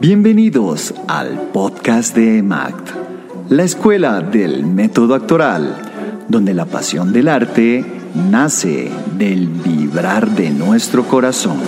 Bienvenidos al podcast de EMACT, la escuela del método actoral, donde la pasión del arte nace del vibrar de nuestro corazón.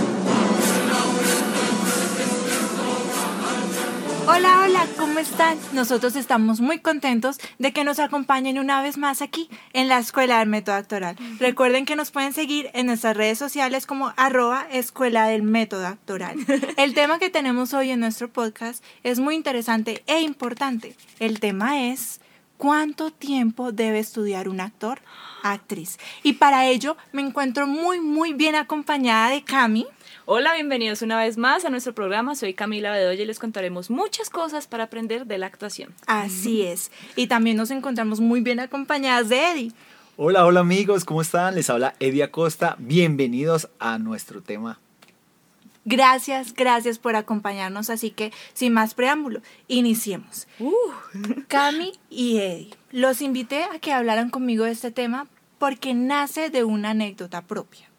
Están? Nosotros estamos muy contentos de que nos acompañen una vez más aquí en la Escuela del Método Actoral. Recuerden que nos pueden seguir en nuestras redes sociales como arroba Escuela del Método Actoral. El tema que tenemos hoy en nuestro podcast es muy interesante e importante. El tema es ¿cuánto tiempo debe estudiar un actor? Actriz. Y para ello me encuentro muy, muy bien acompañada de Cami. Hola, bienvenidos una vez más a nuestro programa. Soy Camila Bedoya y les contaremos muchas cosas para aprender de la actuación. Así es. Y también nos encontramos muy bien acompañadas de Eddie. Hola, hola amigos, ¿cómo están? Les habla Eddie Acosta. Bienvenidos a nuestro tema. Gracias, gracias por acompañarnos. Así que, sin más preámbulo, iniciemos. Cami y Eddie, los invité a que hablaran conmigo de este tema porque nace de una anécdota propia.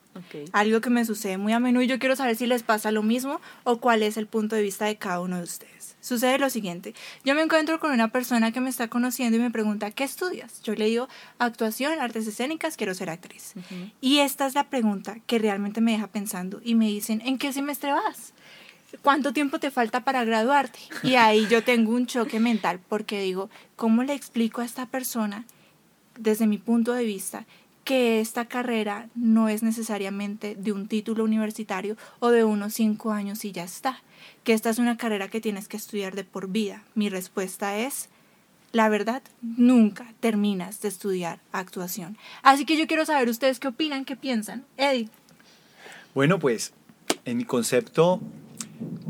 Algo que me sucede muy a menudo y yo quiero saber si les pasa lo mismo o cuál es el punto de vista de cada uno de ustedes. Sucede lo siguiente, yo me encuentro con una persona que me está conociendo y me pregunta, ¿qué estudias? Yo le digo, actuación, artes escénicas, quiero ser actriz. Y esta es la pregunta que realmente me deja pensando y me dicen, ¿en qué semestre vas? ¿Cuánto tiempo te falta para graduarte? Y ahí yo tengo un choque mental porque digo, ¿cómo le explico a esta persona, desde mi punto de vista, que esta carrera no es necesariamente de un título universitario o de unos cinco años y ya está? Que esta es una carrera que tienes que estudiar de por vida. Mi respuesta es, la verdad, nunca terminas de estudiar actuación. Así que yo quiero saber ustedes qué opinan, qué piensan. Eddie. Bueno, pues en mi concepto,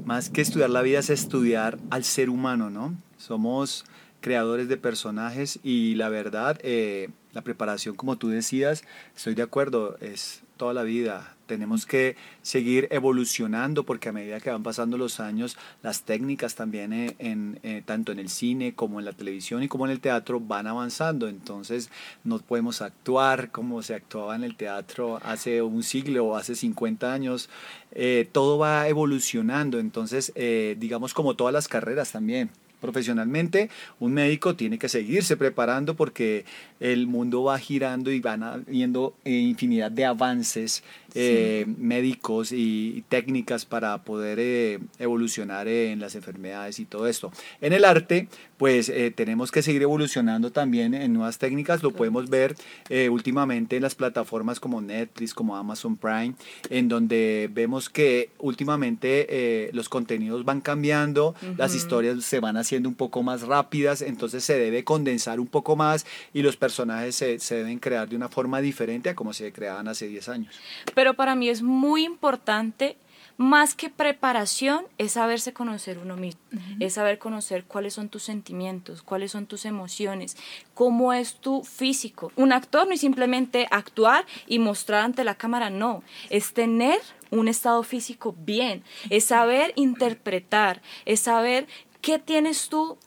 más que estudiar la vida es estudiar al ser humano, ¿no? Somos creadores de personajes y la verdad, eh, la preparación, como tú decías, estoy de acuerdo, es toda la vida. Tenemos que seguir evolucionando porque a medida que van pasando los años, las técnicas también, eh, en, eh, tanto en el cine como en la televisión y como en el teatro, van avanzando. Entonces, no podemos actuar como se actuaba en el teatro hace un siglo o hace 50 años. Eh, todo va evolucionando. Entonces, eh, digamos como todas las carreras también profesionalmente, un médico tiene que seguirse preparando porque el mundo va girando y van habiendo infinidad de avances eh, médicos y, técnicas para poder eh, evolucionar en las enfermedades y todo esto. En el arte, pues eh, tenemos que seguir evolucionando también en nuevas técnicas, lo podemos ver últimamente en las plataformas como Netflix, como Amazon Prime, en donde vemos que últimamente los contenidos van cambiando, las historias se van haciendo un poco más rápidas, entonces se debe condensar un poco más y los personajes se, se deben crear de una forma diferente a como se creaban hace 10 años. Pero para mí es muy importante, más que preparación, es saberse conocer uno mismo, es saber conocer cuáles son tus sentimientos, cuáles son tus emociones, cómo es tu físico. Un actor no es simplemente actuar y mostrar ante la cámara, no, es tener un estado físico bien, es saber interpretar, es saber qué tienes tú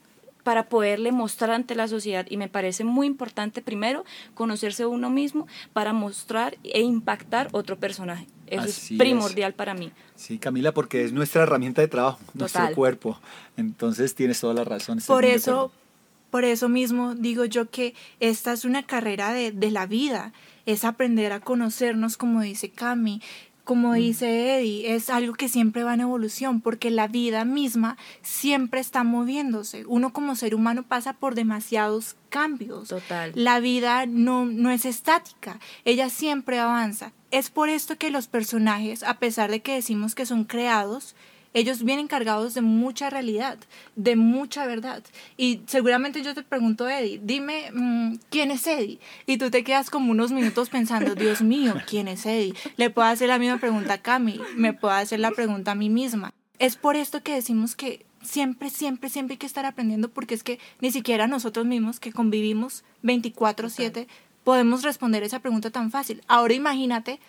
para poderle mostrar ante la sociedad y me parece muy importante primero conocerse uno mismo para mostrar e impactar otro personaje. Eso Así es es. primordial para mí. Sí, Camila, porque es nuestra herramienta de trabajo, nuestro cuerpo. Entonces tienes toda la razón. Por eso, por eso mismo digo yo que esta es una carrera de, de la vida, es aprender a conocernos, como dice Cami, como dice Eddie, es algo que siempre va en evolución, porque la vida misma siempre está moviéndose. Uno como ser humano pasa por demasiados cambios. Total. La vida no, no es estática, ella siempre avanza. Es por esto que los personajes, a pesar de que decimos que son creados, ellos vienen cargados de mucha realidad, de mucha verdad. Y seguramente yo te pregunto, Eddie, dime, mm, ¿quién es Eddie? Y tú te quedas como unos minutos pensando, Dios mío, ¿quién es Eddie? Le puedo hacer la misma pregunta a Cami, me puedo hacer la pregunta a mí misma. Es por esto que decimos que siempre, siempre, siempre hay que estar aprendiendo porque es que ni siquiera nosotros mismos que convivimos 24/7 podemos responder esa pregunta tan fácil. Ahora imagínate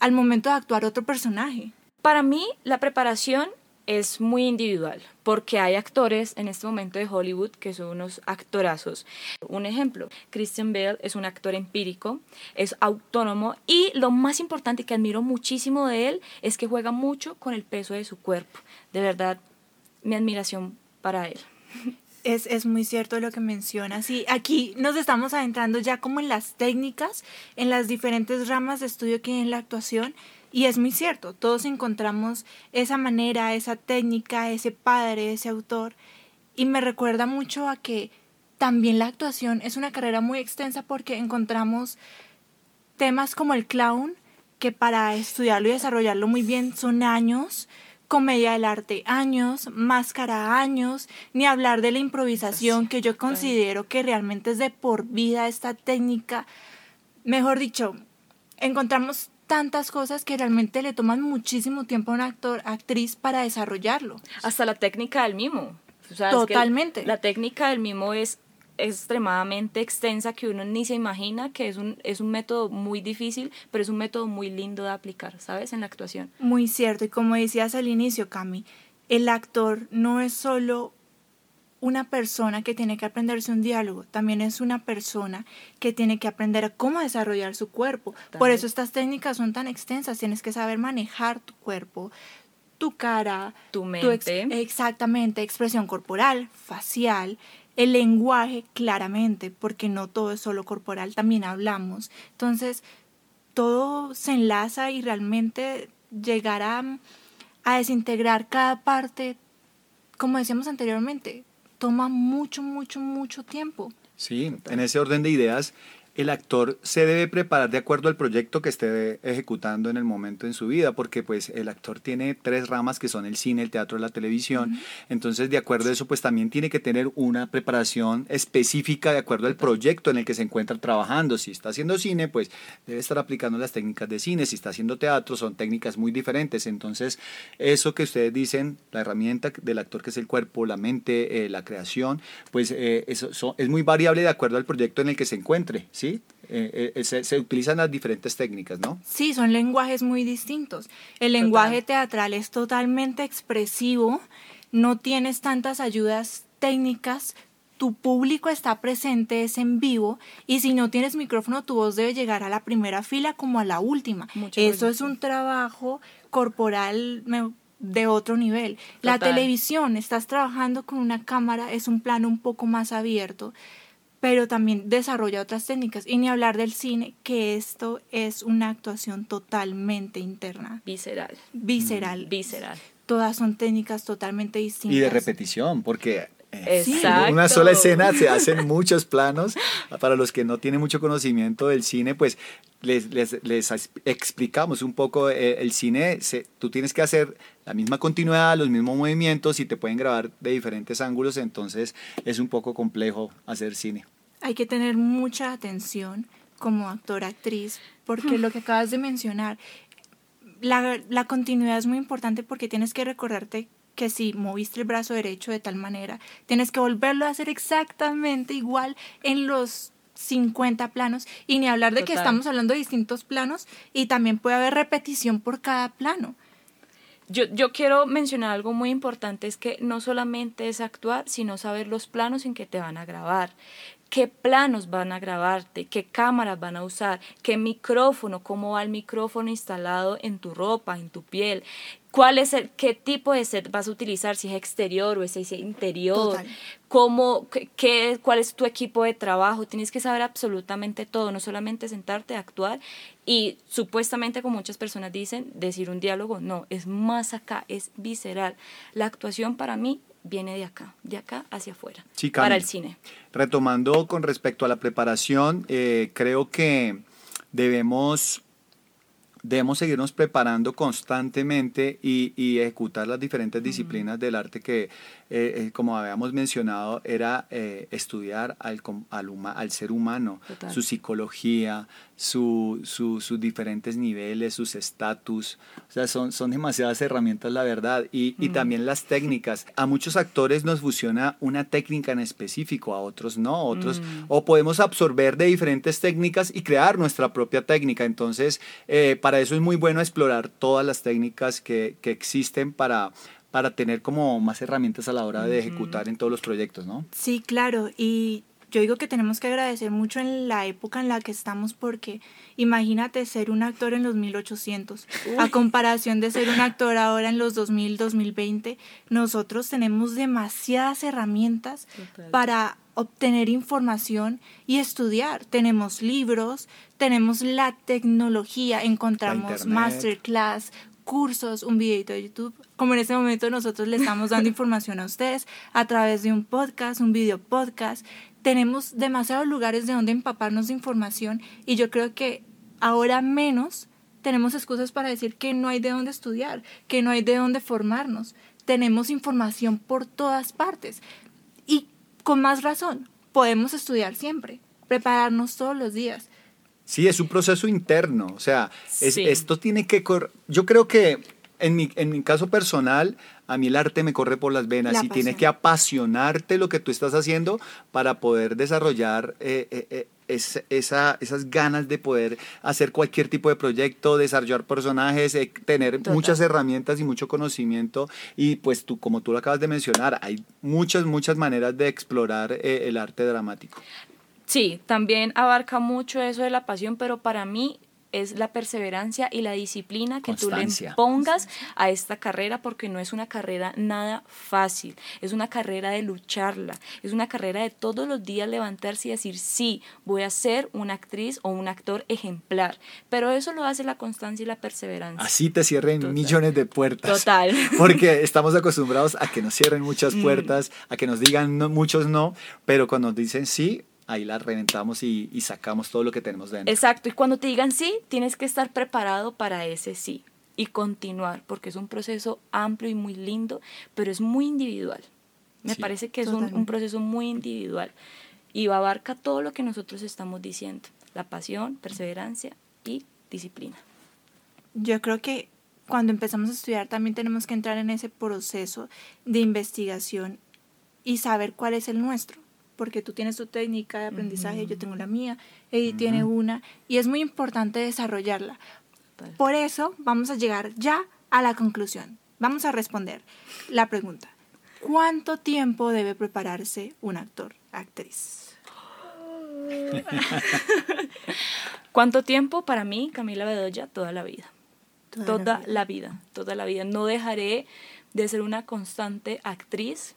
al momento de actuar otro personaje. Para mí, la preparación es muy individual, porque hay actores en este momento de Hollywood que son unos actorazos. Un ejemplo, Christian Bale es un actor empírico, es autónomo y lo más importante que admiro muchísimo de él es que juega mucho con el peso de su cuerpo. De verdad, mi admiración para él. Es, es, muy cierto lo que mencionas. Y aquí nos estamos adentrando ya como en las técnicas, en las diferentes ramas de estudio que hay en la actuación. Y es muy cierto, todos encontramos esa manera, esa técnica, ese padre, ese autor. Y me recuerda mucho a que también la actuación es una carrera muy extensa porque encontramos temas como el clown, que para estudiarlo y desarrollarlo muy bien son años, comedia del arte años, máscara años, ni hablar de la improvisación que yo considero que realmente es de por vida esta técnica. Mejor dicho, encontramos tantas cosas que realmente le toman muchísimo tiempo a un actor, actriz para desarrollarlo. Hasta la técnica del mimo. Totalmente. la técnica del mimo es extremadamente extensa que uno ni se imagina que es un, es un método muy difícil, pero es un método muy lindo de aplicar, ¿sabes? En la actuación. Muy cierto, y como decías al inicio, Cami, el actor no es solo una persona que tiene que aprenderse un diálogo, también es una persona que tiene que aprender cómo desarrollar su cuerpo. Por eso estas técnicas son tan extensas, tienes que saber manejar tu cuerpo, tu cara, tu mente. exactamente, expresión corporal, facial, el lenguaje claramente, porque no todo es solo corporal, también hablamos. Entonces, todo se enlaza y realmente llegar a, desintegrar cada parte, como decíamos anteriormente, toma mucho, mucho, mucho tiempo. Sí, en ese orden de ideas, el actor se debe preparar de acuerdo al proyecto que esté ejecutando en el momento en su vida, porque pues el actor tiene tres ramas que son el cine, el teatro y la televisión. Entonces, de acuerdo a eso, pues también tiene que tener una preparación específica de acuerdo al proyecto en el que se encuentra trabajando. Si está haciendo cine, pues debe estar aplicando las técnicas de cine. Si está haciendo teatro, son técnicas muy diferentes. Entonces, eso que ustedes dicen, la herramienta del actor que es el cuerpo, la mente, eh, la creación, pues eh, eso es muy variable de acuerdo al proyecto en el que se encuentre. ¿Sí? Eh, eh, se, utilizan las diferentes técnicas, ¿no? Sí, son lenguajes muy distintos. El lenguaje teatral es totalmente expresivo, no tienes tantas ayudas técnicas, tu público está presente, es en vivo, y si no tienes micrófono, tu voz debe llegar a la primera fila como a la última. Eso es un trabajo corporal de otro nivel. La televisión, estás trabajando con una cámara, es un plano un poco más abierto pero también desarrolla otras técnicas. Y ni hablar del cine, que esto es una actuación totalmente interna. Visceral. Visceral. Mm. Visceral. Todas son técnicas totalmente distintas. Y de repetición, porque en eh, una sola escena se hacen muchos planos. Para los que no tienen mucho conocimiento del cine, pues les, les, les explicamos un poco eh, el cine. Se, tú tienes que hacer la misma continuidad, los mismos movimientos y te pueden grabar de diferentes ángulos, entonces es un poco complejo hacer cine. Hay que tener mucha atención como actor, actriz, porque lo que acabas de mencionar, la, la continuidad es muy importante porque tienes que recordarte que si moviste el brazo derecho de tal manera, tienes que volverlo a hacer exactamente igual en los 50 planos. Y ni hablar de que estamos hablando de distintos planos y también puede haber repetición por cada plano. Yo, yo quiero mencionar algo muy importante, es que no solamente es actuar, sino saber los planos en que te van a grabar qué planos van a grabarte, qué cámaras van a usar, qué micrófono, cómo va el micrófono instalado en tu ropa, en tu piel, cuál es el, qué tipo de set vas a utilizar, si es exterior o es interior, cómo, qué, cuál es tu equipo de trabajo, tienes que saber absolutamente todo, no solamente sentarte a actuar y supuestamente como muchas personas dicen, decir un diálogo, no, es más acá, es visceral. La actuación para mí viene de acá, de acá hacia afuera, para el cine. Retomando con respecto a la preparación, eh, creo que debemos debemos seguirnos preparando constantemente y, y ejecutar las diferentes disciplinas del arte que eh, eh, como habíamos mencionado, era eh, estudiar al, al, al, ser humano, su psicología, su, sus diferentes niveles, sus estatus. O sea, son, son demasiadas herramientas, la verdad. Y, y, también las técnicas. A muchos actores nos fusiona una técnica en específico, a otros no. Otros, O podemos absorber de diferentes técnicas y crear nuestra propia técnica. Entonces, para eso es muy bueno explorar todas las técnicas que, que existen para para tener como más herramientas a la hora de ejecutar en todos los proyectos, ¿no? Sí, claro, y yo digo que tenemos que agradecer mucho en la época en la que estamos porque imagínate ser un actor en los 1800 a comparación de ser un actor ahora en los 2000, 2020, nosotros tenemos demasiadas herramientas para obtener información y estudiar. Tenemos libros, tenemos la tecnología, encontramos masterclass, cursos, un videito de YouTube. Como en este momento nosotros le estamos dando información a ustedes a través de un podcast, un video podcast. Tenemos demasiados lugares de donde empaparnos de información y yo creo que ahora menos tenemos excusas para decir que no hay de dónde estudiar, que no hay de dónde formarnos. Tenemos información por todas partes con más razón, podemos estudiar siempre, prepararnos todos los días. Sí, es un proceso interno, o sea, esto tiene que... Yo creo que en mi, en mi caso personal, a mí el arte me corre por las venas y tiene que apasionarte lo que tú estás haciendo para poder desarrollar eh, eh, eh, esa, esas ganas de poder hacer cualquier tipo de proyecto, desarrollar personajes, tener muchas herramientas y mucho conocimiento. Y pues tú, como tú lo acabas de mencionar, hay muchas, muchas maneras de explorar el arte dramático. Sí, también abarca mucho eso de la pasión, pero para mí es la perseverancia y la disciplina que tú le pongas a esta carrera porque no es una carrera nada fácil, es una carrera de lucharla, es una carrera de todos los días levantarse y decir, sí, voy a ser una actriz o un actor ejemplar, pero eso lo hace la constancia y la perseverancia. Así te cierren millones de puertas. Total. Porque estamos acostumbrados a que nos cierren muchas mm. puertas, a que nos digan muchos no, pero cuando nos dicen sí, ahí la reventamos y, sacamos todo lo que tenemos dentro. Exacto, y cuando te digan sí, tienes que estar preparado para ese sí y continuar, porque es un proceso amplio y muy lindo, pero es muy individual. Me parece que es un, un, proceso muy individual y abarca todo lo que nosotros estamos diciendo, la pasión, perseverancia y disciplina. Yo creo que cuando empezamos a estudiar también tenemos que entrar en ese proceso de investigación y saber cuál es el nuestro porque tú tienes tu técnica de aprendizaje, yo tengo la mía, Eddie tiene una, y es muy importante desarrollarla. Por eso vamos a llegar ya a la conclusión. Vamos a responder la pregunta. ¿Cuánto tiempo debe prepararse un actor, actriz? ¿Cuánto tiempo? Para mí, Camila Bedoya, toda la vida. Toda, la vida, toda la vida. No dejaré de ser una constante actriz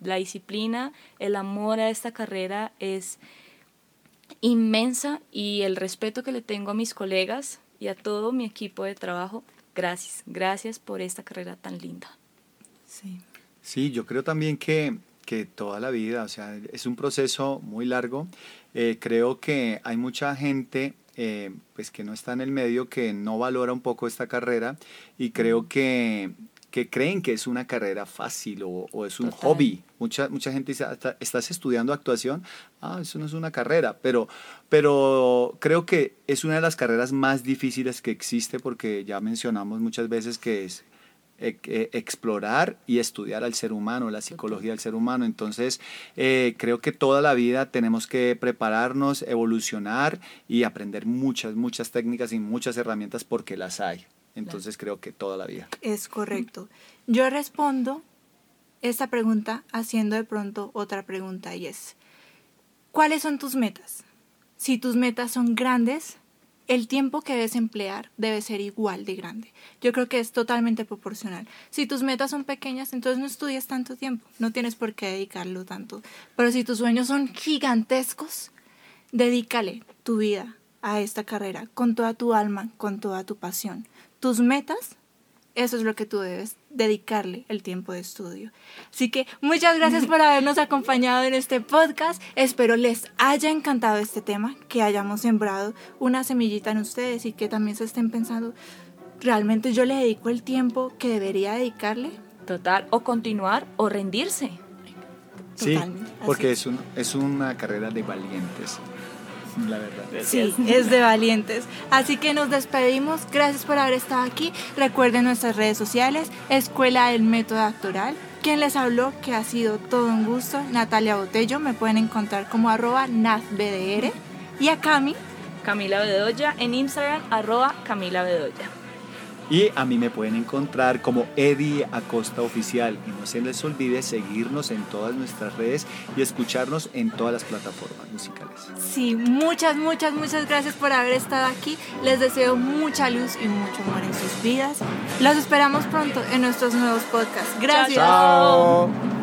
la disciplina, el amor a esta carrera es inmensa y el respeto que le tengo a mis colegas y a todo mi equipo de trabajo, gracias, gracias por esta carrera tan linda. Sí, sí yo creo también que, que toda la vida, o sea, es un proceso muy largo. Eh, creo que hay mucha gente eh, pues que no está en el medio, que no valora un poco esta carrera y creo que que creen que es una carrera fácil o, es un hobby. Mucha, mucha gente dice, ¿estás estudiando actuación? Ah, eso no es una carrera, pero, pero creo que es una de las carreras más difíciles que existe porque ya mencionamos muchas veces que es e, e, explorar y estudiar al ser humano, la psicología del ser humano. Entonces, eh, creo que toda la vida tenemos que prepararnos, evolucionar y aprender muchas, muchas técnicas y muchas herramientas porque las hay. Entonces creo que toda la vida. Es correcto. Yo respondo esta pregunta haciendo de pronto otra pregunta y es, ¿cuáles son tus metas? Si tus metas son grandes, el tiempo que debes emplear debe ser igual de grande. Yo creo que es totalmente proporcional. Si tus metas son pequeñas, entonces no estudias tanto tiempo, no tienes por qué dedicarlo tanto. Pero si tus sueños son gigantescos, dedícale tu vida a esta carrera con toda tu alma, con toda tu pasión tus metas, eso es lo que tú debes dedicarle el tiempo de estudio. Así que muchas gracias por habernos acompañado en este podcast. Espero les haya encantado este tema, que hayamos sembrado una semillita en ustedes y que también se estén pensando, ¿realmente yo le dedico el tiempo que debería dedicarle? Total, o continuar o rendirse. Sí, porque es, un, es una carrera de valientes la verdad. Sí, es de valientes. Así que nos despedimos. Gracias por haber estado aquí. Recuerden nuestras redes sociales, Escuela del Método Actoral. Quien les habló, que ha sido todo un gusto, Natalia Botello. Me pueden encontrar como arroba nazbdr. Y a Cami. Camila Bedoya en Instagram, arroba Camila Bedoya. Y a mí me pueden encontrar como Eddie Acosta Oficial. Y no se les olvide seguirnos en todas nuestras redes y escucharnos en todas las plataformas musicales. Sí, muchas, muchas, muchas gracias por haber estado aquí. Les deseo mucha luz y mucho amor en sus vidas. Los esperamos pronto en nuestros nuevos podcasts. Gracias. Chao.